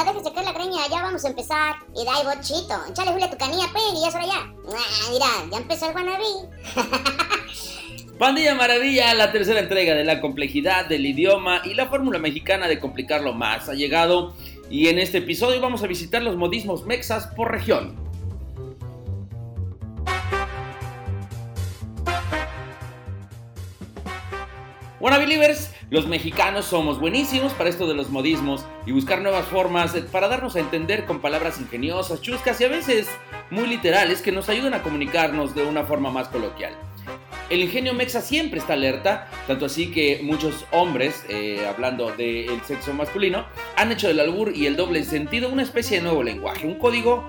onda? Déjese caer la greña, ya vamos a empezar. Y da bochito, échale Julia tu canilla, pues, y ya es ya. Ah, mira, ya empezó el wannabe. Pandilla Maravilla, la tercera entrega de la complejidad del idioma y la fórmula mexicana de complicarlo más ha llegado y en este episodio vamos a visitar los modismos mexas por región. Wanna Believers, los mexicanos somos buenísimos para esto de los modismos y buscar nuevas formas para darnos a entender con palabras ingeniosas, chuscas y a veces muy literales que nos ayuden a comunicarnos de una forma más coloquial. El ingenio mexa siempre está alerta, tanto así que muchos hombres, eh, hablando del sexo masculino, han hecho del albur y el doble sentido una especie de nuevo lenguaje, un código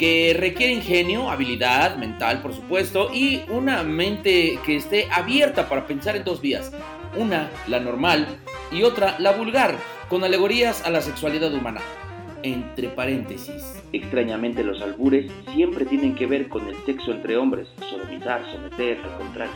que requiere ingenio, habilidad mental, por supuesto, y una mente que esté abierta para pensar en dos vías. Una, la normal, y otra, la vulgar, con alegorías a la sexualidad humana entre paréntesis. Extrañamente los albures siempre tienen que ver con el sexo entre hombres, sodomizar, someter, al contrario.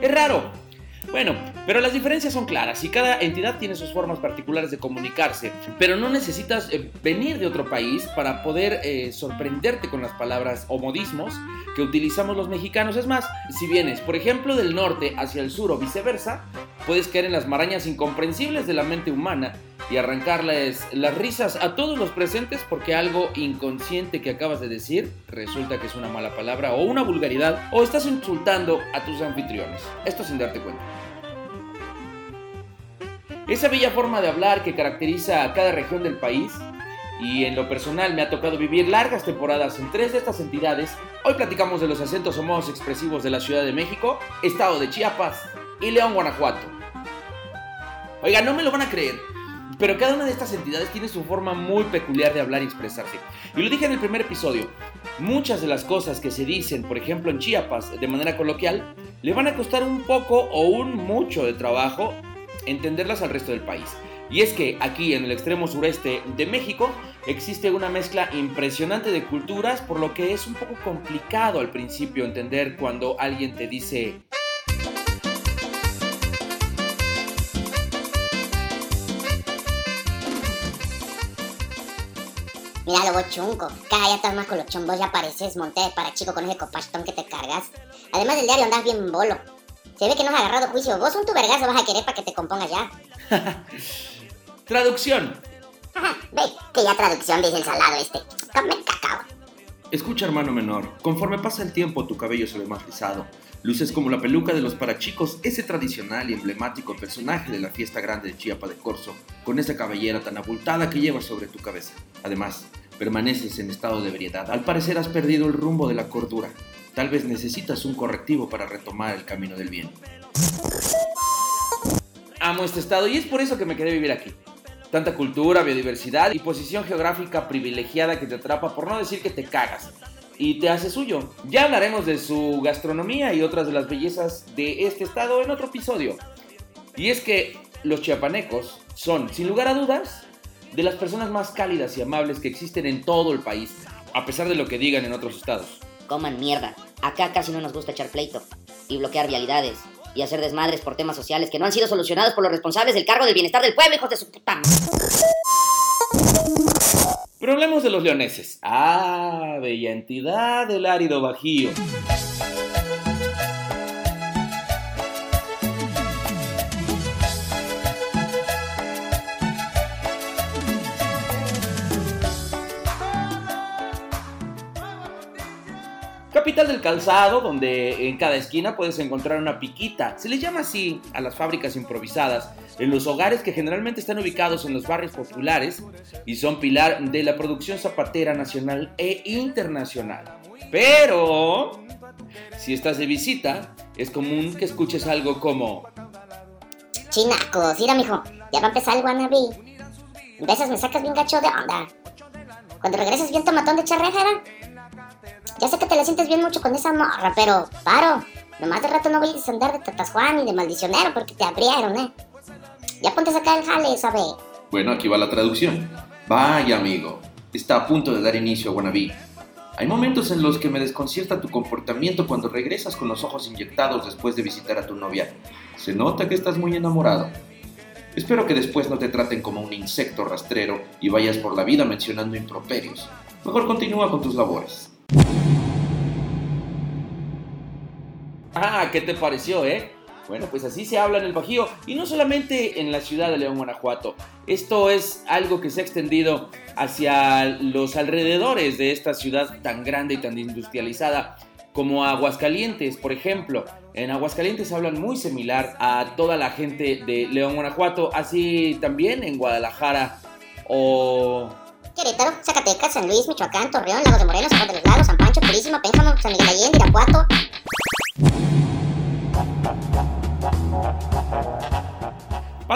Es raro. Bueno, pero las diferencias son claras y cada entidad tiene sus formas particulares de comunicarse, pero no necesitas eh, venir de otro país para poder eh, sorprenderte con las palabras o modismos que utilizamos los mexicanos. Es más, si vienes, por ejemplo, del norte hacia el sur o viceversa, puedes caer en las marañas incomprensibles de la mente humana y arrancarles las risas a todos los presentes porque algo inconsciente que acabas de decir resulta que es una mala palabra o una vulgaridad o estás insultando a tus anfitriones. Esto sin darte cuenta. Esa bella forma de hablar que caracteriza a cada región del país y en lo personal me ha tocado vivir largas temporadas en tres de estas entidades. Hoy platicamos de los acentos homos expresivos de la Ciudad de México, Estado de Chiapas y León, Guanajuato. Oiga, no me lo van a creer, pero cada una de estas entidades tiene su forma muy peculiar de hablar y expresarse. Y lo dije en el primer episodio, muchas de las cosas que se dicen, por ejemplo en Chiapas, de manera coloquial, le van a costar un poco o un mucho de trabajo entenderlas al resto del país. Y es que aquí en el extremo sureste de México existe una mezcla impresionante de culturas, por lo que es un poco complicado al principio entender cuando alguien te dice Mira vos chunco. Cada ya estás más con los chombos, ya pareces monte para chico con ese copastón que te cargas. Además del diario andas bien bolo. Se ve que no has agarrado juicio. Vos un tu vergazo vas a querer para que te compongas ya. traducción. Ajá, ve, que ya traducción dice el salado este. Come cacao. Escucha, hermano menor, conforme pasa el tiempo tu cabello se ve más rizado. Luces como la peluca de los parachicos, ese tradicional y emblemático personaje de la fiesta grande de Chiapa de Corzo, con esa cabellera tan abultada que llevas sobre tu cabeza. Además, permaneces en estado de ebriedad. Al parecer has perdido el rumbo de la cordura. Tal vez necesitas un correctivo para retomar el camino del bien. Amo este estado y es por eso que me quedé vivir aquí. Tanta cultura, biodiversidad y posición geográfica privilegiada que te atrapa, por no decir que te cagas y te hace suyo. Ya hablaremos de su gastronomía y otras de las bellezas de este estado en otro episodio. Y es que los chiapanecos son, sin lugar a dudas, de las personas más cálidas y amables que existen en todo el país, a pesar de lo que digan en otros estados. Coman mierda. Acá casi no nos gusta echar pleito y bloquear vialidades y hacer desmadres por temas sociales que no han sido solucionados por los responsables del cargo del bienestar del pueblo, hijos de su puta. Pero hablemos de los leoneses. Ah, bella entidad del árido bajío. Capital del calzado, donde en cada esquina puedes encontrar una piquita. Se le llama así a las fábricas improvisadas, en los hogares que generalmente están ubicados en los barrios populares y son pilar de la producción zapatera nacional e internacional. Pero, si estás de visita, es común que escuches algo como... Chinacos, mira mijo, ya va a empezar el wannabe. En veces me sacas bien gacho de onda. Cuando regresas bien tomatón de charrejera, ya sé que te la sientes bien mucho con esa morra, pero paro. Nomás de rato no voy a andar de tatas Juan y de maldicionero porque te abrieron, ¿eh? Ya ponte a sacar el jale, ¿sabe? Bueno, aquí va la traducción. Vaya, amigo. Está a punto de dar inicio a Wannabe. Hay momentos en los que me desconcierta tu comportamiento cuando regresas con los ojos inyectados después de visitar a tu novia. Se nota que estás muy enamorado. Espero que después no te traten como un insecto rastrero y vayas por la vida mencionando improperios. Mejor continúa con tus labores. Ah, ¿qué te pareció, eh? Bueno, pues así se habla en el Bajío y no solamente en la ciudad de León, Guanajuato. Esto es algo que se ha extendido hacia los alrededores de esta ciudad tan grande y tan industrializada como Aguascalientes, por ejemplo. En Aguascalientes hablan muy similar a toda la gente de León, Guanajuato, así también en Guadalajara o Querétaro, Zacatecas, San Luis, Michoacán, Torreón, Lagos de Moreno, San Juan de los Lagos, San Pancho, Purísima, Pénjamo, San Miguel Allende, Irapuato.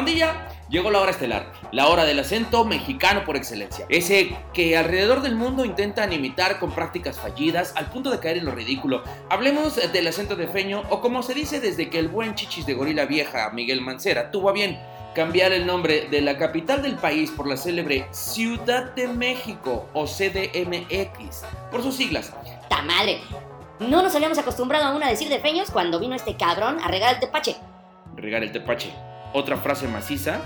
Pandilla, llegó la hora estelar, la hora del acento mexicano por excelencia. Ese que alrededor del mundo intentan imitar con prácticas fallidas al punto de caer en lo ridículo. Hablemos del acento de feño o como se dice desde que el buen chichis de gorila vieja Miguel Mancera tuvo a bien cambiar el nombre de la capital del país por la célebre Ciudad de México o CDMX, por sus siglas. ¡Ta madre! No nos habíamos acostumbrado aún a decir de feños cuando vino este cabrón a regar el tepache. Regar el tepache. Otra frase maciza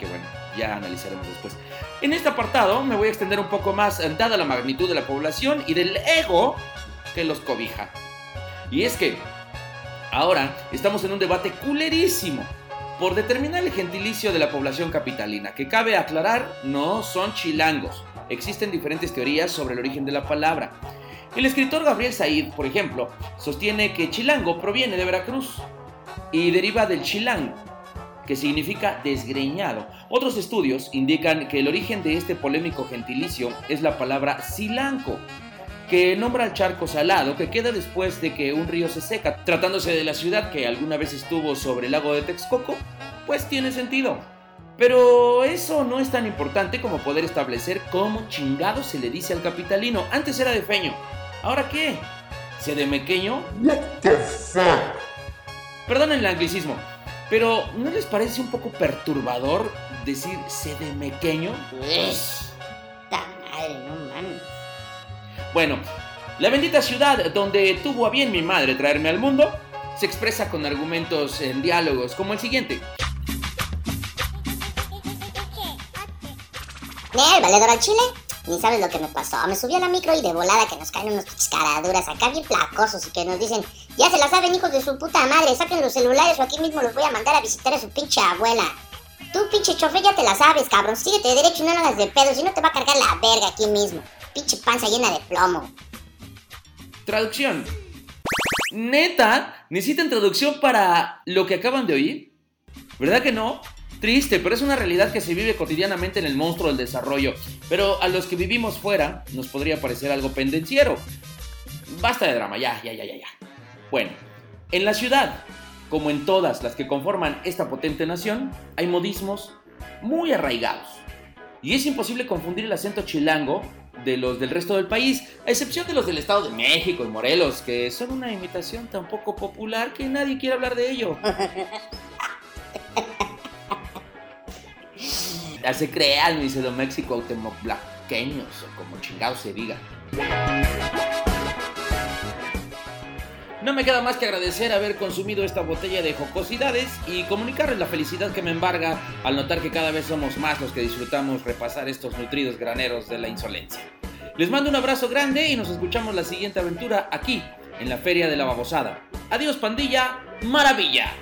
que bueno, ya analizaremos después. En este apartado me voy a extender un poco más dada la magnitud de la población y del ego que los cobija. Y es que ahora estamos en un debate culerísimo por determinar el gentilicio de la población capitalina, que cabe aclarar no son chilangos. Existen diferentes teorías sobre el origen de la palabra. El escritor Gabriel Said, por ejemplo, sostiene que chilango proviene de Veracruz y deriva del chilang, que significa desgreñado. Otros estudios indican que el origen de este polémico gentilicio es la palabra silanco, que nombra al charco salado que queda después de que un río se seca. Tratándose de la ciudad que alguna vez estuvo sobre el lago de Texcoco, pues tiene sentido. Pero eso no es tan importante como poder establecer cómo chingado se le dice al capitalino. Antes era de feño. ¿Ahora qué? ¿Se de mequeño? What the fuck? Perdonen el anglicismo, pero ¿no les parece un poco perturbador decir sedemequeño? ¡Ta madre, no mames! Bueno, la bendita ciudad donde tuvo a bien mi madre traerme al mundo se expresa con argumentos en diálogos como el siguiente. Nel, valedor al chile. Ni sabes lo que me pasó. Me subí a la micro y de volada que nos caen unos caraduras acá bien placosos y que nos dicen, ya se la saben hijos de su puta madre, saquen los celulares o aquí mismo los voy a mandar a visitar a su pinche abuela. Tú pinche chofer ya te la sabes, cabrón. Síguete de derecho y no hagas de pedo, si no te va a cargar la verga aquí mismo. Pinche panza llena de plomo. Traducción. Neta, ¿necesitan traducción para lo que acaban de oír? ¿Verdad que no? Triste, pero es una realidad que se vive cotidianamente en el monstruo del desarrollo. Pero a los que vivimos fuera nos podría parecer algo pendenciero. Basta de drama, ya, ya, ya, ya, ya. Bueno, en la ciudad, como en todas las que conforman esta potente nación, hay modismos muy arraigados. Y es imposible confundir el acento chilango de los del resto del país, a excepción de los del Estado de México y Morelos, que son una imitación tan poco popular que nadie quiere hablar de ello. Ya se crean México o como chingado se diga. No me queda más que agradecer haber consumido esta botella de jocosidades y comunicarles la felicidad que me embarga al notar que cada vez somos más los que disfrutamos repasar estos nutridos graneros de la insolencia. Les mando un abrazo grande y nos escuchamos la siguiente aventura aquí, en la Feria de la Babosada. Adiós pandilla, maravilla.